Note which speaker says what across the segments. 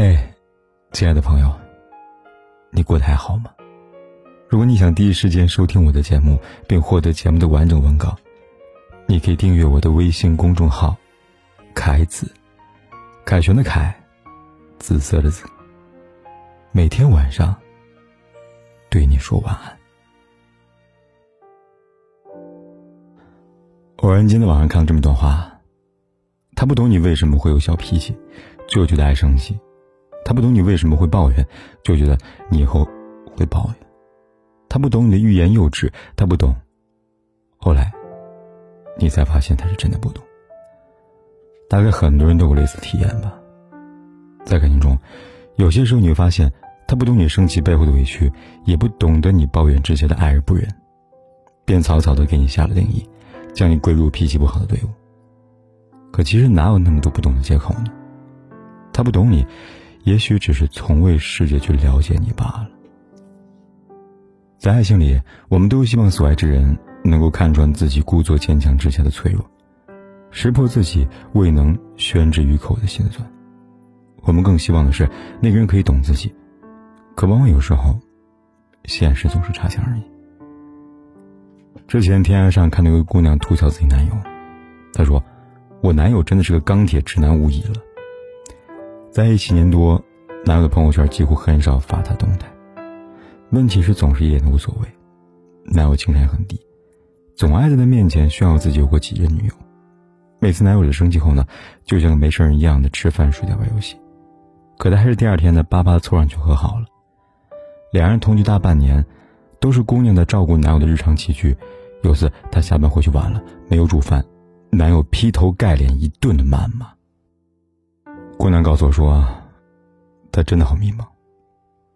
Speaker 1: 嘿，亲爱的朋友，你过得还好吗？如果你想第一时间收听我的节目，并获得节目的完整文稿，你可以订阅我的微信公众号“凯子”，凯旋的凯，紫色的紫。每天晚上对你说晚安。偶然间在网上看了这么段话，他不懂你为什么会有小脾气，就觉得爱生气。他不懂你为什么会抱怨，就觉得你以后会抱怨。他不懂你的欲言又止，他不懂。后来，你才发现他是真的不懂。大概很多人都有类似体验吧。在感情中，有些时候你会发现，他不懂你生气背后的委屈，也不懂得你抱怨之前的爱而不忍，便草草的给你下了定义，将你归入脾气不好的队伍。可其实哪有那么多不懂的借口呢？他不懂你。也许只是从未试着去了解你罢了。在爱情里，我们都希望所爱之人能够看穿自己故作坚强之下的脆弱，识破自己未能宣之于口的心酸。我们更希望的是那个人可以懂自己，可往往有时候，现实总是差强人意。之前天涯上看到一个姑娘吐槽自己男友，她说：“我男友真的是个钢铁直男无疑了。”在一起年多，男友的朋友圈几乎很少发他动态。问题是总是一脸的无所谓。男友情商很低，总爱在他面前炫耀自己有过几任女友。每次男友的生气后呢，就像没事人一样的吃饭、睡觉、玩游戏。可他还是第二天的巴巴凑上去和好了。两人同居大半年，都是姑娘在照顾男友的日常起居。有次他下班回去晚了，没有煮饭，男友劈头盖脸一顿的谩骂。姑娘告诉我说：“他真的好迷茫，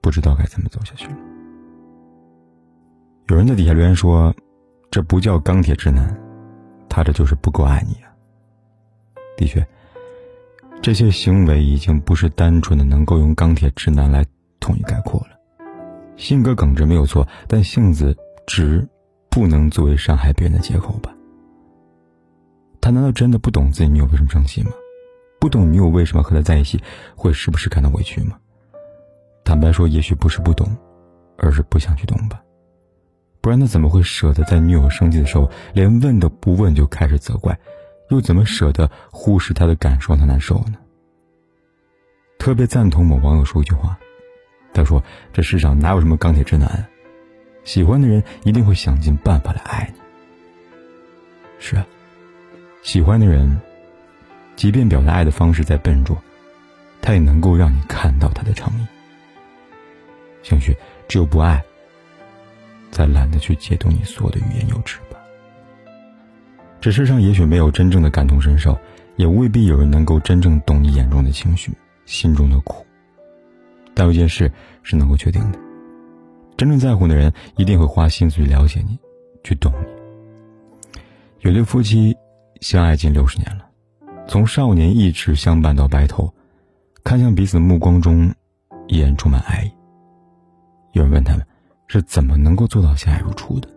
Speaker 1: 不知道该怎么走下去了。”有人在底下留言说：“这不叫钢铁直男，他这就是不够爱你啊。”的确，这些行为已经不是单纯的能够用钢铁直男来统一概括了。性格耿直没有错，但性子直不能作为伤害别人的借口吧？他难道真的不懂自己女友为什么生气吗？不懂女友为什么和他在一起会时不时感到委屈吗？坦白说，也许不是不懂，而是不想去懂吧。不然他怎么会舍得在女友生气的时候连问都不问就开始责怪？又怎么舍得忽视她的感受，她难受呢？特别赞同某网友说一句话，他说：“这世上哪有什么钢铁直男？喜欢的人一定会想尽办法来爱你。”是啊，喜欢的人。即便表达爱的方式再笨拙，他也能够让你看到他的诚意。兴许只有不爱，才懒得去解读你所有的欲言又止吧。这世上也许没有真正的感同身受，也未必有人能够真正懂你眼中的情绪、心中的苦。但有一件事是能够确定的：真正在乎的人一定会花心思去了解你，去懂你。有对夫妻相爱近六十年了。从少年一直相伴到白头，看向彼此的目光中，依然充满爱意。有人问他们，是怎么能够做到相爱如初的？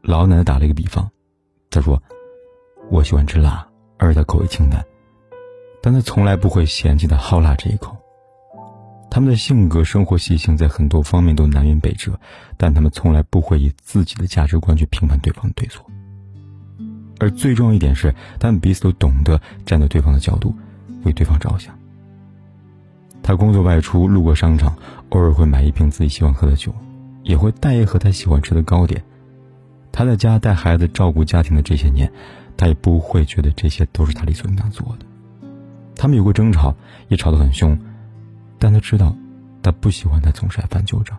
Speaker 1: 老奶奶打了一个比方，她说：“我喜欢吃辣，而她口味清淡，但她从来不会嫌弃他好辣这一口。他们的性格、生活习性在很多方面都南辕北辙，但他们从来不会以自己的价值观去评判对方的对错。”而最重要一点是，他们彼此都懂得站在对方的角度，为对方着想。他工作外出路过商场，偶尔会买一瓶自己喜欢喝的酒，也会带一盒他喜欢吃的糕点。他在家带孩子、照顾家庭的这些年，他也不会觉得这些都是他理所应当做的。他们有过争吵，也吵得很凶，但他知道，他不喜欢他总是爱翻旧账。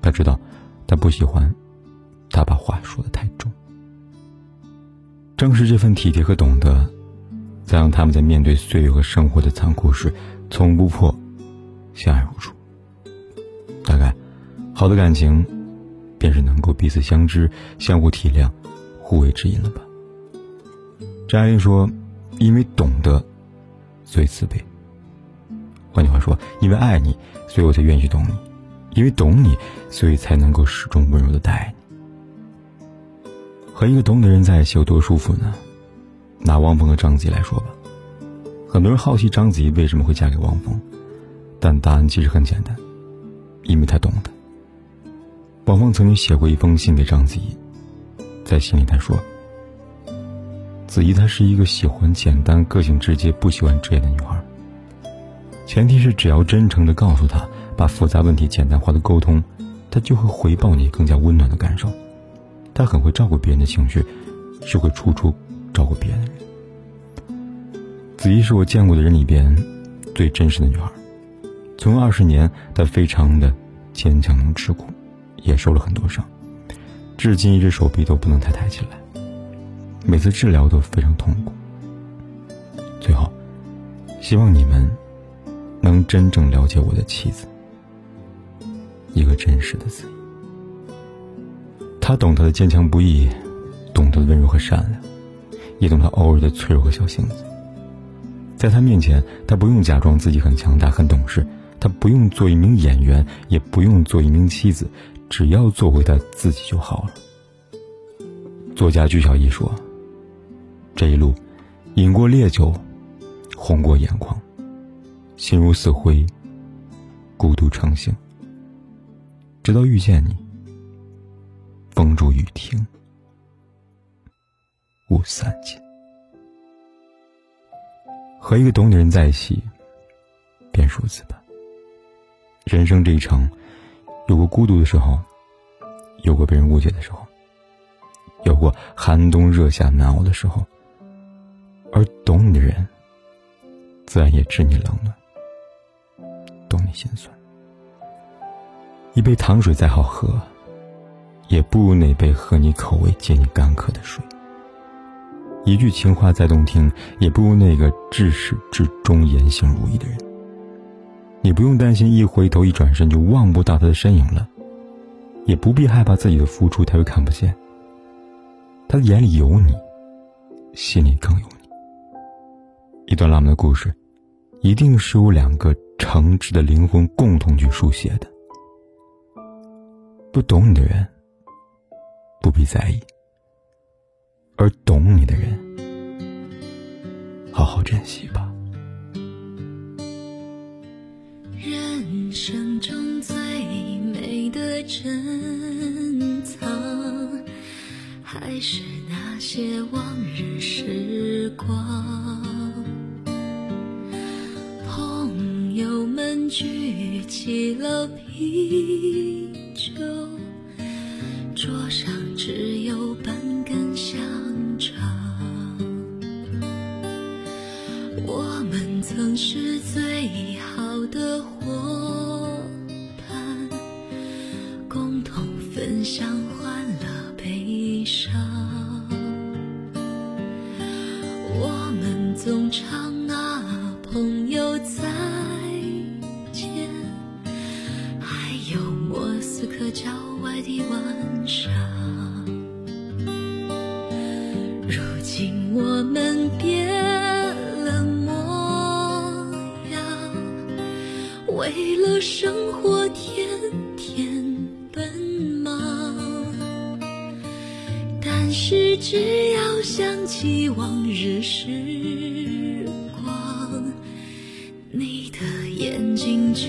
Speaker 1: 他知道，他不喜欢他把话说的太重。正是这份体贴和懂得，才让他们在面对岁月和生活的残酷时，从不破，相爱无处。大概，好的感情，便是能够彼此相知、相互体谅、互为知音了吧。张爱玲说：“因为懂得，所以慈悲。”换句话说，因为爱你，所以我才愿意懂你；因为懂你，所以才能够始终温柔的待你。和一个懂的人在一起有多舒服呢？拿汪峰和章子怡来说吧，很多人好奇章子怡为什么会嫁给汪峰，但答案其实很简单，因为她懂得。汪峰曾经写过一封信给章子怡，在信里他说：“子怡她是一个喜欢简单、个性直接、不喜欢遮掩的女孩。前提是只要真诚的告诉她，把复杂问题简单化的沟通，她就会回报你更加温暖的感受。她很会照顾别人的情绪，是会处处照顾别人的人。”子怡是我见过的人里边最真实的女孩。从二十年，她非常的坚强能吃苦，也受了很多伤，至今一只手臂都不能太抬起来。每次治疗都非常痛苦。最后，希望你们能真正了解我的妻子，一个真实的子怡。她懂她的坚强不易，懂她的温柔和善良，也懂她偶尔的脆弱和小性子。在他面前，他不用假装自己很强大、很懂事，他不用做一名演员，也不用做一名妻子，只要做回他自己就好了。作家鞠晓艺说：“这一路，饮过烈酒，红过眼眶，心如死灰，孤独成性，直到遇见你，风住雨停，雾散尽。”和一个懂你的人在一起，便如此吧。人生这一程，有过孤独的时候，有过被人误解的时候，有过寒冬热夏难熬的时候。而懂你的人，自然也知你冷暖，懂你心酸。一杯糖水再好喝，也不如那杯合你口味、解你干渴的水。一句情话再动听，也不如那个至始至终言行如一的人。你不用担心一回头一转身就望不到他的身影了，也不必害怕自己的付出他会看不见。他的眼里有你，心里更有你。一段浪漫的故事，一定是由两个诚挚的灵魂共同去书写的。不懂你的人，不必在意。而懂你的人，好好珍惜吧。
Speaker 2: 人生中最美的珍藏，还是那些往日时光。朋友们举起了啤酒，桌上只有半根香肠，我们。曾是最好的伙伴，共同分享为了生活，天天奔忙。但是只要想起往日时光，你的眼睛就